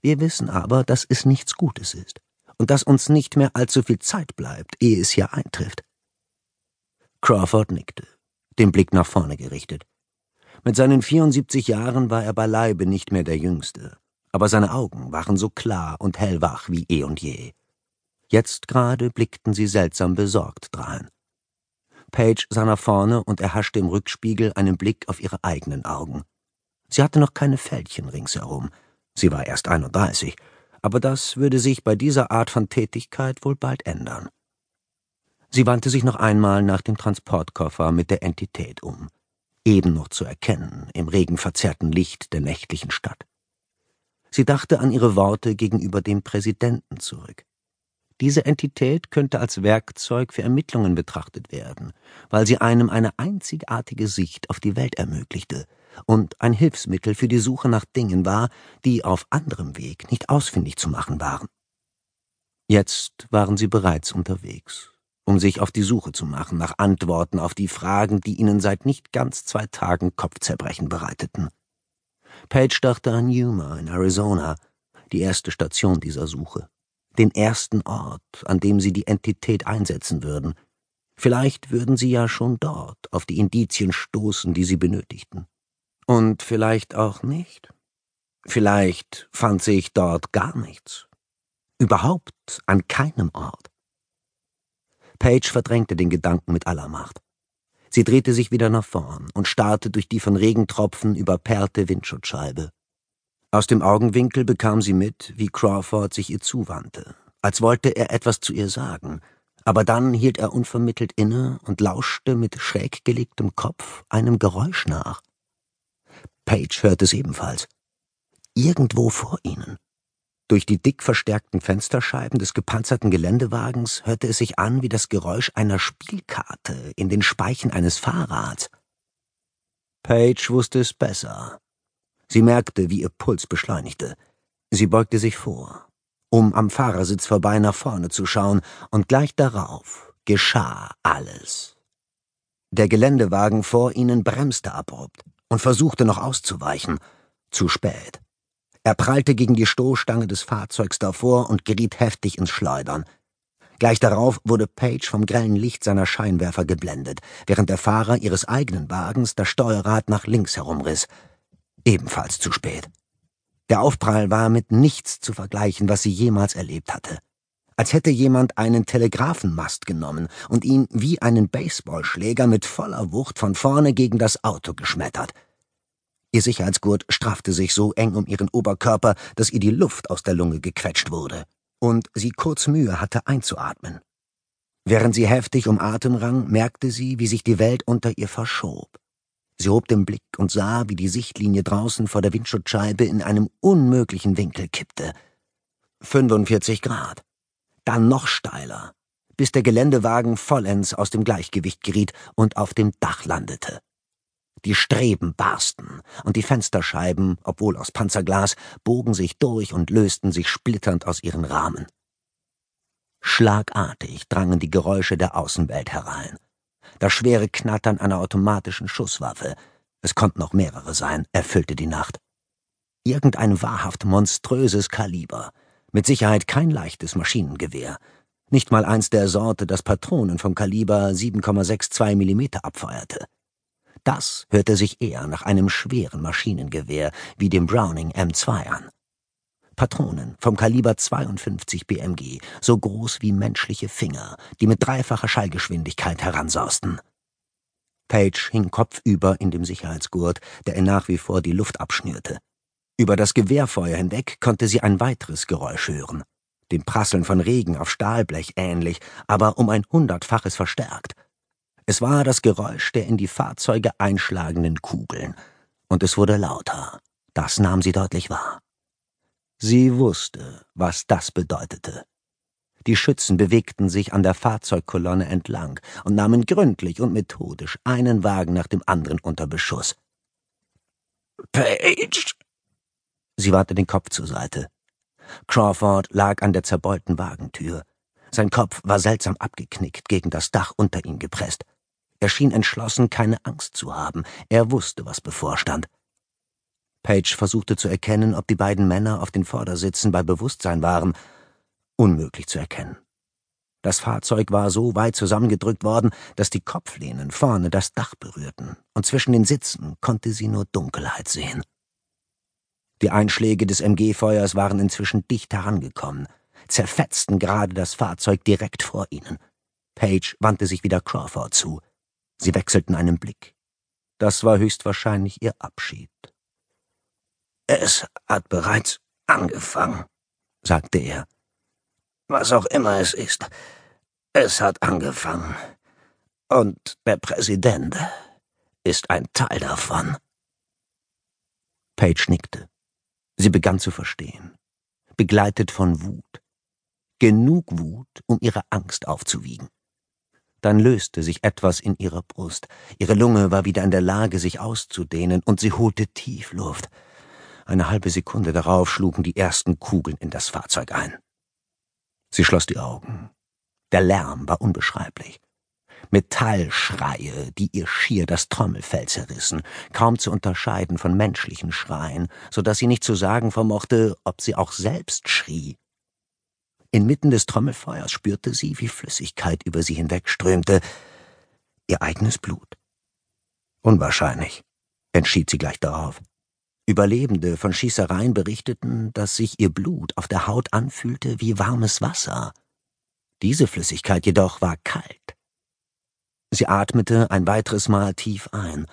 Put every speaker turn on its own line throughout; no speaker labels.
Wir wissen aber, dass es nichts Gutes ist und dass uns nicht mehr allzu viel Zeit bleibt, ehe es hier eintrifft. Crawford nickte, den Blick nach vorne gerichtet. Mit seinen 74 Jahren war er beileibe nicht mehr der Jüngste, aber seine Augen waren so klar und hellwach wie eh und je. Jetzt gerade blickten sie seltsam besorgt drein. Page sah nach vorne und erhaschte im Rückspiegel einen Blick auf ihre eigenen Augen. Sie hatte noch keine Fältchen ringsherum. Sie war erst 31, aber das würde sich bei dieser Art von Tätigkeit wohl bald ändern. Sie wandte sich noch einmal nach dem Transportkoffer mit der Entität um, eben noch zu erkennen im regenverzerrten Licht der nächtlichen Stadt. Sie dachte an ihre Worte gegenüber dem Präsidenten zurück. Diese Entität könnte als Werkzeug für Ermittlungen betrachtet werden, weil sie einem eine einzigartige Sicht auf die Welt ermöglichte und ein Hilfsmittel für die Suche nach Dingen war, die auf anderem Weg nicht ausfindig zu machen waren. Jetzt waren sie bereits unterwegs, um sich auf die Suche zu machen nach Antworten auf die Fragen, die ihnen seit nicht ganz zwei Tagen Kopfzerbrechen bereiteten. Page dachte an Yuma in Arizona, die erste Station dieser Suche den ersten Ort, an dem sie die Entität einsetzen würden. Vielleicht würden sie ja schon dort auf die Indizien stoßen, die sie benötigten. Und vielleicht auch nicht. Vielleicht fand sich dort gar nichts. Überhaupt an keinem Ort. Page verdrängte den Gedanken mit aller Macht. Sie drehte sich wieder nach vorn und starrte durch die von Regentropfen überperlte Windschutzscheibe. Aus dem Augenwinkel bekam sie mit, wie Crawford sich ihr zuwandte, als wollte er etwas zu ihr sagen, aber dann hielt er unvermittelt inne und lauschte mit schräg gelegtem Kopf einem Geräusch nach. Page hörte es ebenfalls. Irgendwo vor ihnen. Durch die dick verstärkten Fensterscheiben des gepanzerten Geländewagens hörte es sich an wie das Geräusch einer Spielkarte in den Speichen eines Fahrrads. Page wusste es besser. Sie merkte, wie ihr Puls beschleunigte. Sie beugte sich vor, um am Fahrersitz vorbei nach vorne zu schauen, und gleich darauf geschah alles. Der Geländewagen vor ihnen bremste abrupt und versuchte noch auszuweichen. Zu spät. Er prallte gegen die Stoßstange des Fahrzeugs davor und geriet heftig ins Schleudern. Gleich darauf wurde Page vom grellen Licht seiner Scheinwerfer geblendet, während der Fahrer ihres eigenen Wagens das Steuerrad nach links herumriss ebenfalls zu spät. Der Aufprall war mit nichts zu vergleichen, was sie jemals erlebt hatte. Als hätte jemand einen Telegrafenmast genommen und ihn wie einen Baseballschläger mit voller Wucht von vorne gegen das Auto geschmettert. Ihr Sicherheitsgurt straffte sich so eng um ihren Oberkörper, dass ihr die Luft aus der Lunge gequetscht wurde und sie kurz Mühe hatte einzuatmen. Während sie heftig um Atem rang, merkte sie, wie sich die Welt unter ihr verschob. Sie hob den Blick und sah, wie die Sichtlinie draußen vor der Windschutzscheibe in einem unmöglichen Winkel kippte. 45 Grad. Dann noch steiler, bis der Geländewagen vollends aus dem Gleichgewicht geriet und auf dem Dach landete. Die Streben barsten, und die Fensterscheiben, obwohl aus Panzerglas, bogen sich durch und lösten sich splitternd aus ihren Rahmen. Schlagartig drangen die Geräusche der Außenwelt herein das schwere Knattern einer automatischen Schusswaffe, es konnten noch mehrere sein, erfüllte die Nacht. Irgendein wahrhaft monströses Kaliber, mit Sicherheit kein leichtes Maschinengewehr, nicht mal eins der Sorte, das Patronen vom Kaliber 7,62 mm abfeuerte. Das hörte sich eher nach einem schweren Maschinengewehr wie dem Browning M2 an. Patronen vom Kaliber 52 BMG, so groß wie menschliche Finger, die mit dreifacher Schallgeschwindigkeit heransausten. Page hing kopfüber in dem Sicherheitsgurt, der ihr nach wie vor die Luft abschnürte. Über das Gewehrfeuer hinweg konnte sie ein weiteres Geräusch hören, dem Prasseln von Regen auf Stahlblech ähnlich, aber um ein hundertfaches verstärkt. Es war das Geräusch der in die Fahrzeuge einschlagenden Kugeln, und es wurde lauter. Das nahm sie deutlich wahr. Sie wusste, was das bedeutete. Die Schützen bewegten sich an der Fahrzeugkolonne entlang und nahmen gründlich und methodisch einen Wagen nach dem anderen unter Beschuss. Page! Sie wandte den Kopf zur Seite. Crawford lag an der zerbeulten Wagentür. Sein Kopf war seltsam abgeknickt, gegen das Dach unter ihm gepresst. Er schien entschlossen, keine Angst zu haben. Er wusste, was bevorstand. Page versuchte zu erkennen, ob die beiden Männer auf den Vordersitzen bei Bewusstsein waren. Unmöglich zu erkennen. Das Fahrzeug war so weit zusammengedrückt worden, dass die Kopflehnen vorne das Dach berührten, und zwischen den Sitzen konnte sie nur Dunkelheit sehen. Die Einschläge des MG-Feuers waren inzwischen dicht herangekommen, zerfetzten gerade das Fahrzeug direkt vor ihnen. Page wandte sich wieder Crawford zu. Sie wechselten einen Blick. Das war höchstwahrscheinlich ihr Abschied.
Es hat bereits angefangen, sagte er. Was auch immer es ist, es hat angefangen. Und der Präsident ist ein Teil davon.
Page nickte. Sie begann zu verstehen, begleitet von Wut. Genug Wut, um ihre Angst aufzuwiegen. Dann löste sich etwas in ihrer Brust. Ihre Lunge war wieder in der Lage, sich auszudehnen, und sie holte tief Luft. Eine halbe Sekunde darauf schlugen die ersten Kugeln in das Fahrzeug ein. Sie schloss die Augen. Der Lärm war unbeschreiblich. Metallschreie, die ihr schier das Trommelfell zerrissen, kaum zu unterscheiden von menschlichen Schreien, so dass sie nicht zu sagen vermochte, ob sie auch selbst schrie. Inmitten des Trommelfeuers spürte sie, wie Flüssigkeit über sie hinwegströmte. Ihr eigenes Blut. Unwahrscheinlich, entschied sie gleich darauf. Überlebende von Schießereien berichteten, dass sich ihr Blut auf der Haut anfühlte wie warmes Wasser. Diese Flüssigkeit jedoch war kalt. Sie atmete ein weiteres Mal tief ein,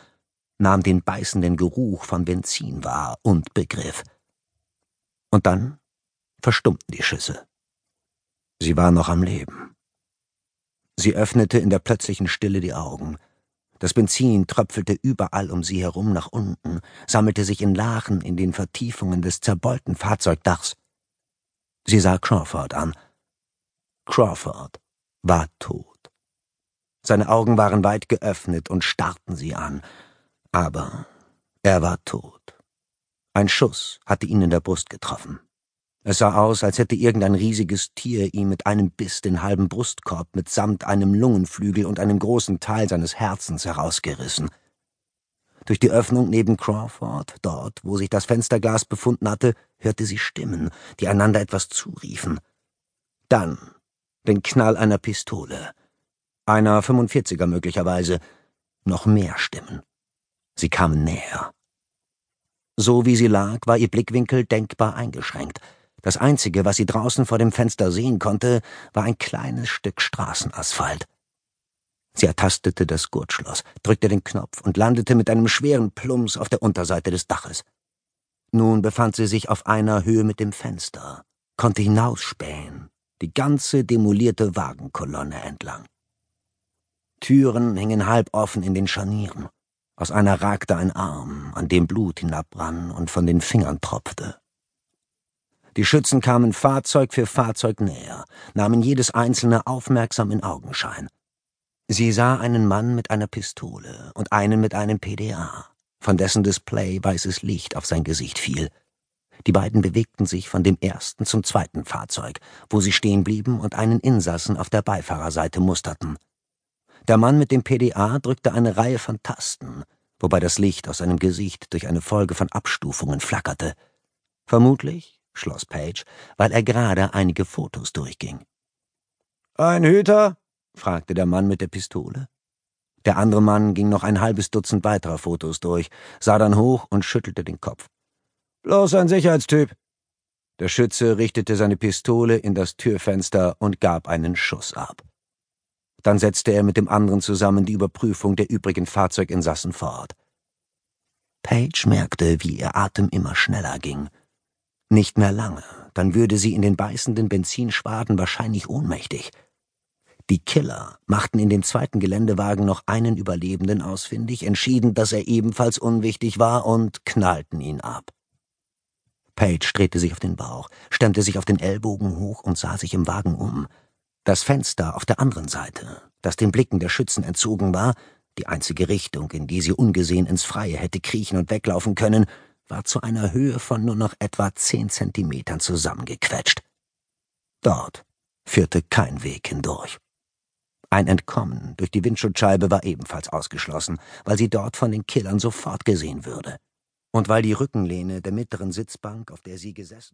nahm den beißenden Geruch von Benzin wahr und begriff. Und dann verstummten die Schüsse. Sie war noch am Leben. Sie öffnete in der plötzlichen Stille die Augen. Das Benzin tröpfelte überall um sie herum nach unten, sammelte sich in Lachen in den Vertiefungen des zerbeulten Fahrzeugdachs. Sie sah Crawford an. Crawford war tot. Seine Augen waren weit geöffnet und starrten sie an, aber er war tot. Ein Schuss hatte ihn in der Brust getroffen. Es sah aus, als hätte irgendein riesiges Tier ihm mit einem Biss den halben Brustkorb mitsamt einem Lungenflügel und einem großen Teil seines Herzens herausgerissen. Durch die Öffnung neben Crawford, dort, wo sich das Fensterglas befunden hatte, hörte sie Stimmen, die einander etwas zuriefen. Dann den Knall einer Pistole. Einer 45er möglicherweise. Noch mehr Stimmen. Sie kamen näher. So wie sie lag, war ihr Blickwinkel denkbar eingeschränkt. Das Einzige, was sie draußen vor dem Fenster sehen konnte, war ein kleines Stück Straßenasphalt. Sie ertastete das Gurtschloss, drückte den Knopf und landete mit einem schweren Plumps auf der Unterseite des Daches. Nun befand sie sich auf einer Höhe mit dem Fenster, konnte hinausspähen, die ganze demolierte Wagenkolonne entlang. Türen hingen halb offen in den Scharnieren. Aus einer ragte ein Arm, an dem Blut hinabrann und von den Fingern tropfte. Die Schützen kamen Fahrzeug für Fahrzeug näher, nahmen jedes einzelne aufmerksam in Augenschein. Sie sah einen Mann mit einer Pistole und einen mit einem PDA, von dessen Display weißes Licht auf sein Gesicht fiel. Die beiden bewegten sich von dem ersten zum zweiten Fahrzeug, wo sie stehen blieben und einen Insassen auf der Beifahrerseite musterten. Der Mann mit dem PDA drückte eine Reihe von Tasten, wobei das Licht aus seinem Gesicht durch eine Folge von Abstufungen flackerte. Vermutlich schloss Page, weil er gerade einige Fotos durchging.
Ein Hüter?
fragte der Mann mit der Pistole. Der andere Mann ging noch ein halbes Dutzend weiterer Fotos durch, sah dann hoch und schüttelte den Kopf.
Bloß ein Sicherheitstyp.
Der Schütze richtete seine Pistole in das Türfenster und gab einen Schuss ab. Dann setzte er mit dem anderen zusammen die Überprüfung der übrigen Fahrzeuginsassen fort. Page merkte, wie ihr Atem immer schneller ging. Nicht mehr lange, dann würde sie in den beißenden Benzinschwaden wahrscheinlich ohnmächtig. Die Killer machten in dem zweiten Geländewagen noch einen Überlebenden ausfindig, entschieden, dass er ebenfalls unwichtig war und knallten ihn ab. Page drehte sich auf den Bauch, stemmte sich auf den Ellbogen hoch und sah sich im Wagen um. Das Fenster auf der anderen Seite, das den Blicken der Schützen entzogen war, die einzige Richtung, in die sie ungesehen ins Freie hätte kriechen und weglaufen können, war zu einer Höhe von nur noch etwa zehn Zentimetern zusammengequetscht. Dort führte kein Weg hindurch. Ein Entkommen durch die Windschutzscheibe war ebenfalls ausgeschlossen, weil sie dort von den Killern sofort gesehen würde. Und weil die Rückenlehne der mittleren Sitzbank, auf der sie gesessen